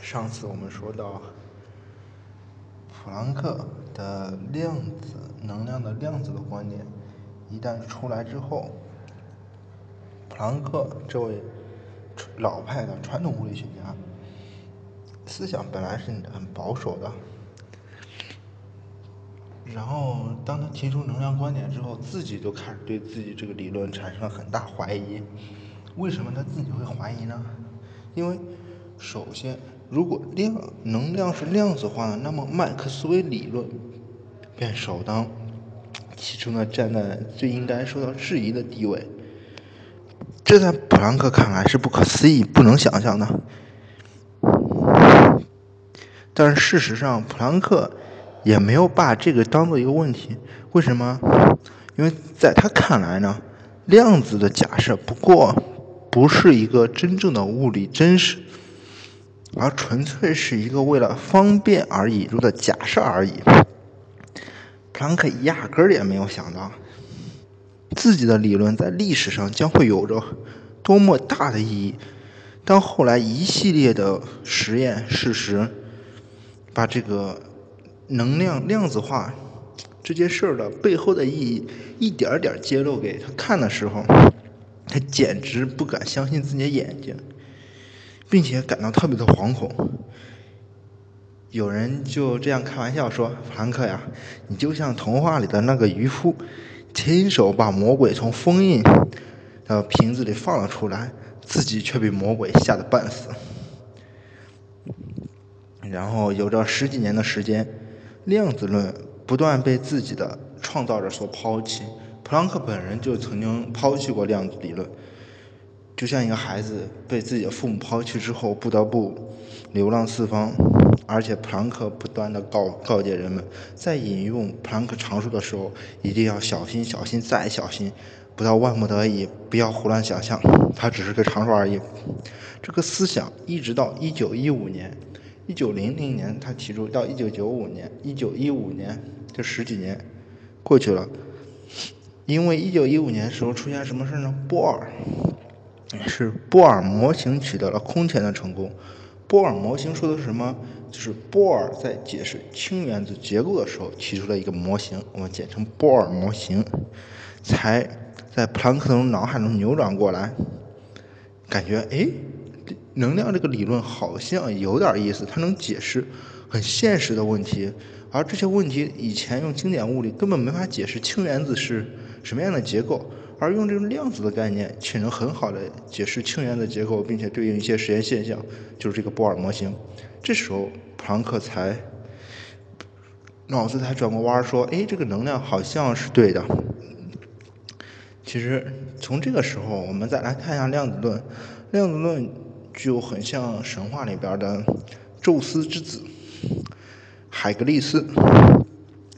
上次我们说到，普朗克的量子能量的量子的观点一旦出来之后，普朗克这位老派的传统物理学家思想本来是很保守的，然后当他提出能量观点之后，自己就开始对自己这个理论产生了很大怀疑。为什么他自己会怀疑呢？因为首先。如果量能量是量子化的，那么麦克斯韦理论便首当其冲的站在最应该受到质疑的地位。这在普朗克看来是不可思议、不能想象的。但是事实上，普朗克也没有把这个当做一个问题。为什么？因为在他看来呢，量子的假设不过不是一个真正的物理真实。而纯粹是一个为了方便而引入的假设而已。普朗克压根儿也没有想到，自己的理论在历史上将会有着多么大的意义。当后来一系列的实验事实，把这个能量量子化这件事儿的背后的意义一点点揭露给他看的时候，他简直不敢相信自己的眼睛。并且感到特别的惶恐，有人就这样开玩笑说：“弗兰克呀，你就像童话里的那个渔夫，亲手把魔鬼从封印的瓶子里放了出来，自己却被魔鬼吓得半死。”然后有着十几年的时间，量子论不断被自己的创造者所抛弃，普朗克本人就曾经抛弃过量子理论。就像一个孩子被自己的父母抛弃之后，不得不流浪四方，而且普朗克不断的告告诫人们，在引用普朗克常数的时候，一定要小心、小心再小心，不到万不得已，不要胡乱想象，它只是个常数而已。这个思想一直到一九一五年、一九零零年，他提出到一九九五年、一九一五年这十几年过去了，因为一九一五年时候出现什么事呢？波尔。是波尔模型取得了空前的成功。波尔模型说的是什么？就是波尔在解释氢原子结构的时候提出了一个模型，我们简称波尔模型，才在普朗克的脑海中扭转过来，感觉哎，能量这个理论好像有点意思，它能解释很现实的问题，而这些问题以前用经典物理根本没法解释氢原子是什么样的结构。而用这种量子的概念，却能很好的解释氢原子结构，并且对应一些实验现象，就是这个波尔模型。这时候，普朗克才脑子才转过弯说：“哎，这个能量好像是对的。”其实，从这个时候，我们再来看一下量子论。量子论就很像神话里边的宙斯之子海格力斯，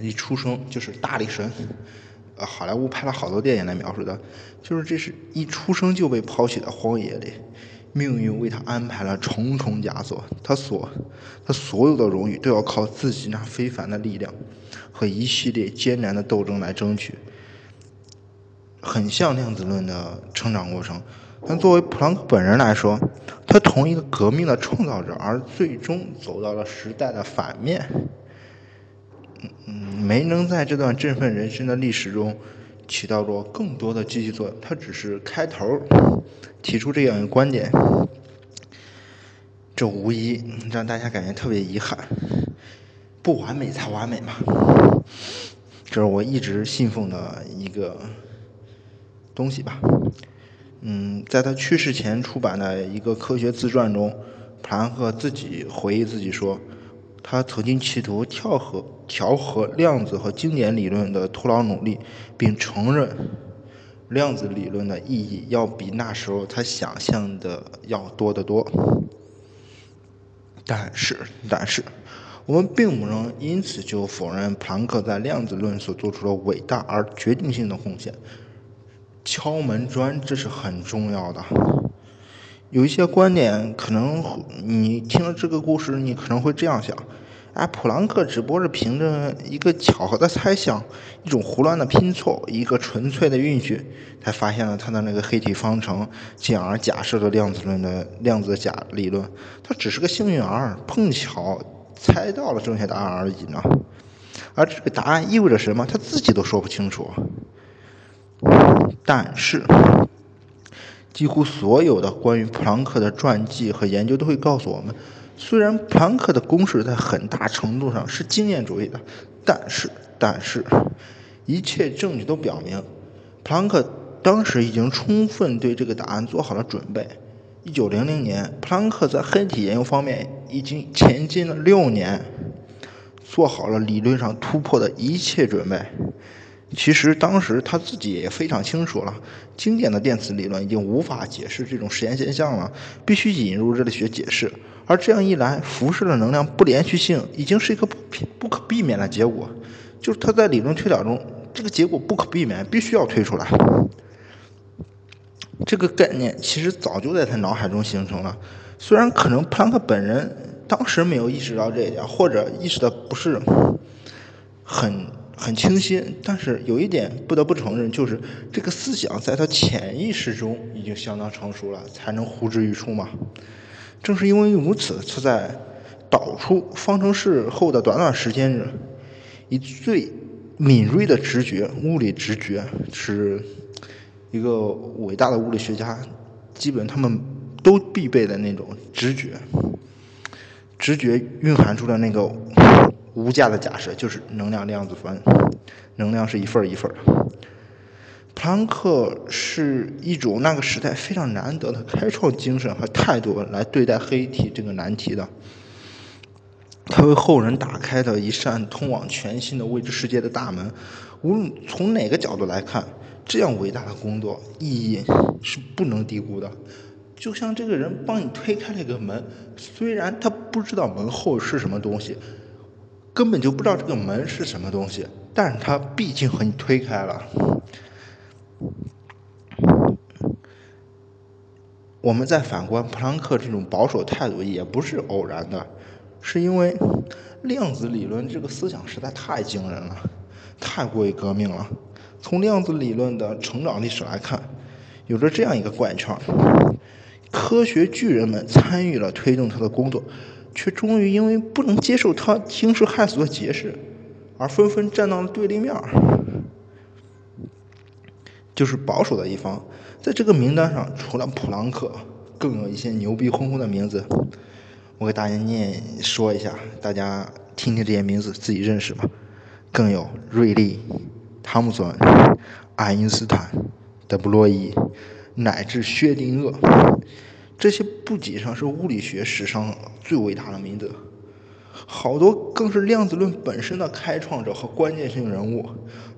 一出生就是大力神。呃，好莱坞拍了好多电影来描述的，就是这是一出生就被抛弃在荒野里，命运为他安排了重重枷锁，他所他所有的荣誉都要靠自己那非凡的力量和一系列艰难的斗争来争取，很像量子论的成长过程。但作为普朗克本人来说，他同一个革命的创造者，而最终走到了时代的反面。嗯，没能在这段振奋人心的历史中起到过更多的积极作用。他只是开头提出这样一个观点，这无疑让大家感觉特别遗憾。不完美才完美嘛，这是我一直信奉的一个东西吧。嗯，在他去世前出版的一个科学自传中，普兰克自己回忆自己说。他曾经企图调和调和量子和经典理论的徒劳努力，并承认量子理论的意义要比那时候他想象的要多得多。但是，但是，我们并不能因此就否认普朗克在量子论所做出的伟大而决定性的贡献。敲门砖，这是很重要的。有一些观点，可能你听了这个故事，你可能会这样想：哎，普朗克只不过是凭着一个巧合的猜想，一种胡乱的拼凑，一个纯粹的运气，才发现了他的那个黑体方程，进而假设了量子论的量子假理论。他只是个幸运儿，碰巧猜到了正确答案而已呢。而这个答案意味着什么，他自己都说不清楚。但是，几乎所有的关于普朗克的传记和研究都会告诉我们。虽然普朗克的公式在很大程度上是经验主义的，但是，但是，一切证据都表明，普朗克当时已经充分对这个答案做好了准备。一九零零年，普朗克在黑体研究方面已经前进了六年，做好了理论上突破的一切准备。其实当时他自己也非常清楚了，经典的电磁理论已经无法解释这种实验现象了，必须引入热力学解释。而这样一来，辐射的能量不连续性已经是一个不不可避免的结果，就是他在理论推导中，这个结果不可避免，必须要推出来。这个概念其实早就在他脑海中形成了，虽然可能普朗克本人当时没有意识到这一点，或者意识的不是很。很清晰，但是有一点不得不承认，就是这个思想在他潜意识中已经相当成熟了，才能呼之欲出嘛。正是因为如此，他在导出方程式后的短短时间里，以最敏锐的直觉，物理直觉，是一个伟大的物理学家，基本他们都必备的那种直觉，直觉蕴含出了那个。无价的假设就是能量量子分，能量是一份一份。普朗克是一种那个时代非常难得的开创精神和态度来对待黑体这个难题的，他为后人打开的一扇通往全新的未知世界的大门。无论从哪个角度来看，这样伟大的工作意义是不能低估的。就像这个人帮你推开了一个门，虽然他不知道门后是什么东西。根本就不知道这个门是什么东西，但是它毕竟和你推开了。我们再反观普朗克这种保守态度，也不是偶然的，是因为量子理论这个思想实在太惊人了，太过于革命了。从量子理论的成长历史来看，有着这样一个怪圈：科学巨人们参与了推动他的工作。却终于因为不能接受他惊世骇俗的解释，而纷纷站到了对立面就是保守的一方，在这个名单上，除了普朗克，更有一些牛逼哄哄的名字。我给大家念说一下，大家听听这些名字，自己认识吧。更有瑞利、汤姆森、爱因斯坦、德布洛伊，乃至薛定谔。这些不仅上是物理学史上最伟大的名字，好多更是量子论本身的开创者和关键性人物。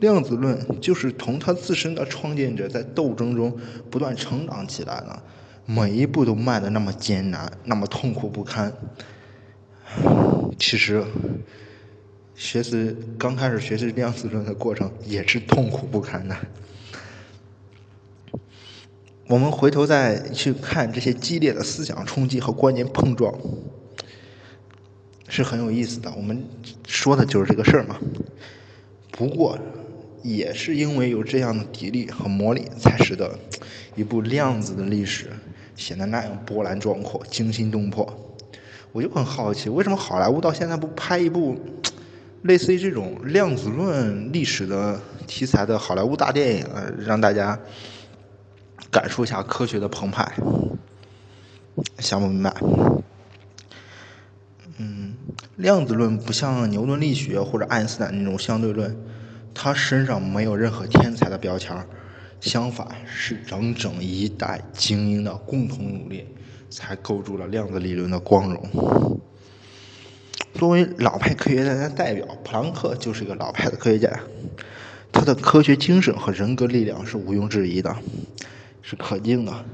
量子论就是同他自身的创建者在斗争中不断成长起来的，每一步都迈得那么艰难，那么痛苦不堪。其实，学习刚开始学习量子论的过程也是痛苦不堪的。我们回头再去看这些激烈的思想冲击和观念碰撞，是很有意思的。我们说的就是这个事儿嘛。不过，也是因为有这样的砥砺和磨砺，才使得一部量子的历史显得那样波澜壮阔、惊心动魄。我就很好奇，为什么好莱坞到现在不拍一部类似于这种量子论历史的题材的好莱坞大电影，让大家？感受一下科学的澎湃，想不明白。嗯，量子论不像牛顿力学或者爱因斯坦那种相对论，他身上没有任何天才的标签相反是整整一代精英的共同努力，才构筑了量子理论的光荣。作为老派科学家的代表，普朗克就是一个老派的科学家，他的科学精神和人格力量是毋庸置疑的。是可敬的，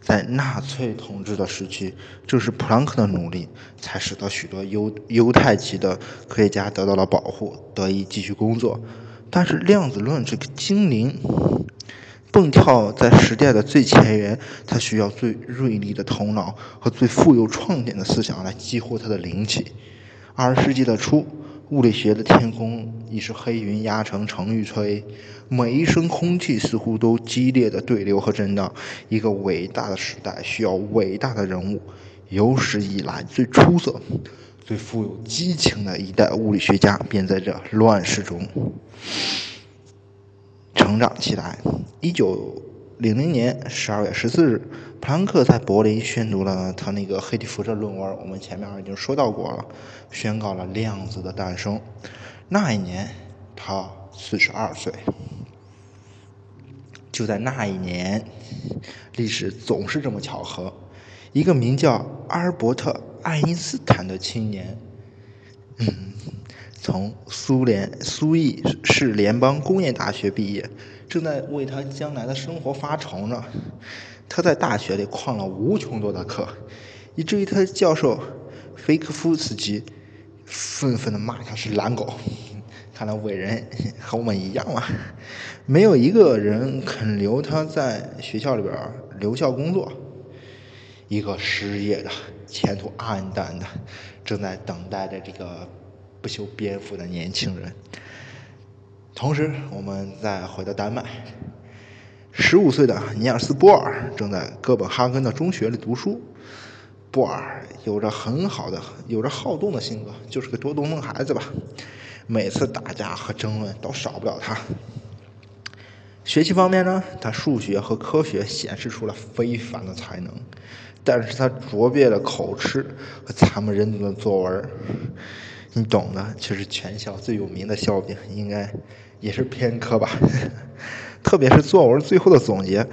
在纳粹统治的时期，正是普朗克的努力，才使得许多犹犹太籍的科学家得到了保护，得以继续工作。但是量子论这个精灵，蹦跳在时代的最前沿，它需要最锐利的头脑和最富有创见的思想来激活它的灵气，二十世纪的初，物理学的天空已是黑云压城城欲摧，每一声空气似乎都激烈的对流和震荡。一个伟大的时代需要伟大的人物，有史以来最出色、最富有激情的一代物理学家便在这乱世中成长起来。一九零零年十二月十四日。普朗克在柏林宣读了他那个黑体辐射论文，我们前面已经说到过了，宣告了量子的诞生。那一年他四十二岁。就在那一年，历史总是这么巧合，一个名叫阿尔伯特·爱因斯坦的青年，嗯，从苏联苏伊士联邦工业大学毕业，正在为他将来的生活发愁呢。他在大学里旷了无穷多的课，以至于他的教授菲克夫斯基愤愤地骂他是懒狗。看来伟人和我们一样嘛，没有一个人肯留他在学校里边留校工作。一个失业的、前途黯淡的、正在等待着这个不修边幅的年轻人。同时，我们再回到丹麦。十五岁的尼尔斯·波尔正在哥本哈根的中学里读书。波尔有着很好的、有着好动的性格，就是个多动症孩子吧。每次打架和争论都少不了他。学习方面呢，他数学和科学显示出了非凡的才能，但是他拙劣的口吃和惨不忍睹的作文，你懂的。就是全校最有名的笑柄，应该也是偏科吧。特别是作文最后的总结，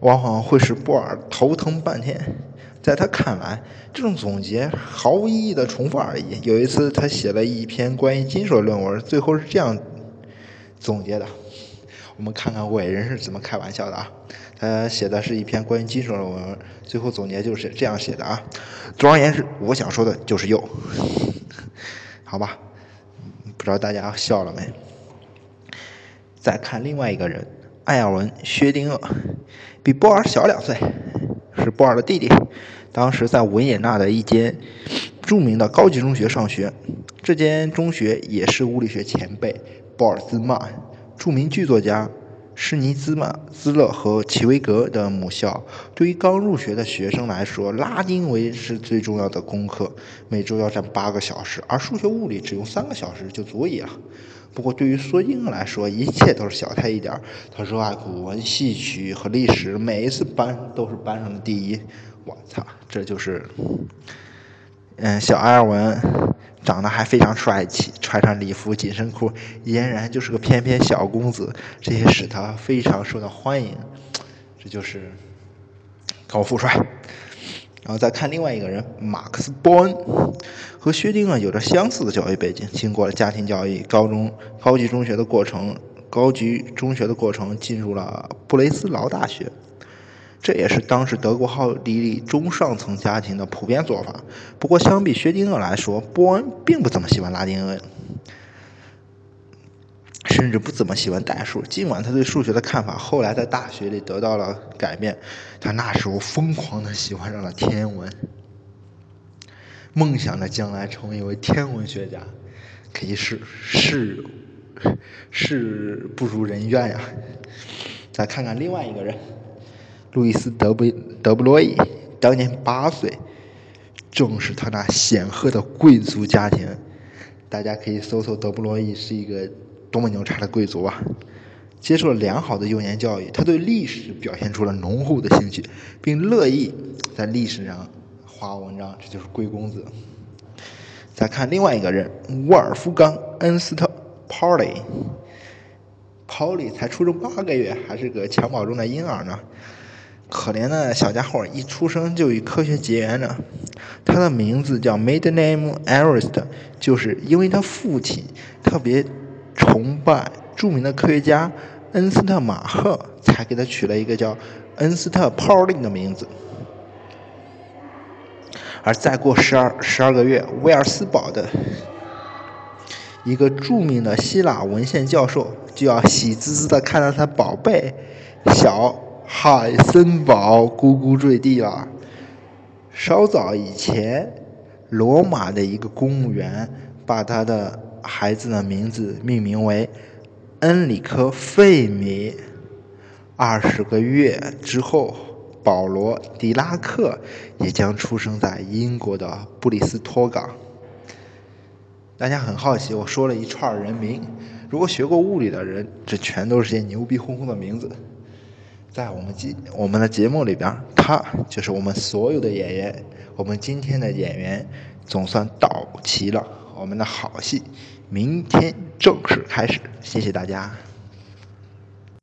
往往会使波尔头疼半天。在他看来，这种总结毫无意义的重复而已。有一次，他写了一篇关于金属的论文，最后是这样总结的：我们看看伟人是怎么开玩笑的啊？他写的是一篇关于金属的论文，最后总结就是这样写的啊。总而言之，我想说的就是又，好吧？不知道大家笑了没？再看另外一个人。艾尔文·薛定谔比波尔小两岁，是波尔的弟弟。当时在维也纳的一间著名的高级中学上学，这间中学也是物理学前辈鲍尔兹曼、著名剧作家施尼兹曼兹勒和齐维格的母校。对于刚入学的学生来说，拉丁文是最重要的功课，每周要占八个小时，而数学、物理只用三个小时就足以了。不过，对于索金来说，一切都是小菜一点儿。他热爱古文、戏曲和历史，每一次班都是班上的第一。我操，这就是，嗯，小埃尔文长得还非常帅气，穿上礼服、紧身裤，俨然就是个翩翩小公子，这也使他非常受到欢迎。这就是高富帅。然后再看另外一个人，马克思·波恩，和薛定谔有着相似的教育背景，经过了家庭教育、高中、高级中学的过程，高级中学的过程进入了布雷斯劳大学，这也是当时德国奥地利中上层家庭的普遍做法。不过，相比薛定谔来说，波恩并不怎么喜欢拉丁文。甚至不怎么喜欢代数，尽管他对数学的看法后来在大学里得到了改变，他那时候疯狂的喜欢上了天文，梦想着将来成为一位天文学家，可以是是是不如人愿呀。再看看另外一个人，路易斯·德布德布罗伊，当年八岁，正是他那显赫的贵族家庭，大家可以搜搜德布罗伊是一个。多么牛叉的贵族啊！接受了良好的幼年教育，他对历史表现出了浓厚的兴趣，并乐意在历史上画文章。这就是贵公子。再看另外一个人，沃尔夫冈·恩斯特 （Pauli）。Pauli 才出生八个月，还是个襁褓中的婴儿呢。可怜的小家伙一出生就与科学结缘了。他的名字叫 Maiden Name Arist，就是因为他父亲特别。崇拜著名的科学家恩斯特·马赫，才给他取了一个叫恩斯特·泡利的名字。而再过十二十二个月，威尔斯堡的一个著名的希腊文献教授就要喜滋滋的看到他宝贝小海森堡咕咕坠地了。稍早以前，罗马的一个公务员。把他的孩子的名字命名为恩里克·费米。二十个月之后，保罗·狄拉克也将出生在英国的布里斯托港。大家很好奇，我说了一串人名，如果学过物理的人，这全都是些牛逼哄哄的名字。在我们节我们的节目里边，他就是我们所有的演员。我们今天的演员总算到齐了，我们的好戏明天正式开始。谢谢大家。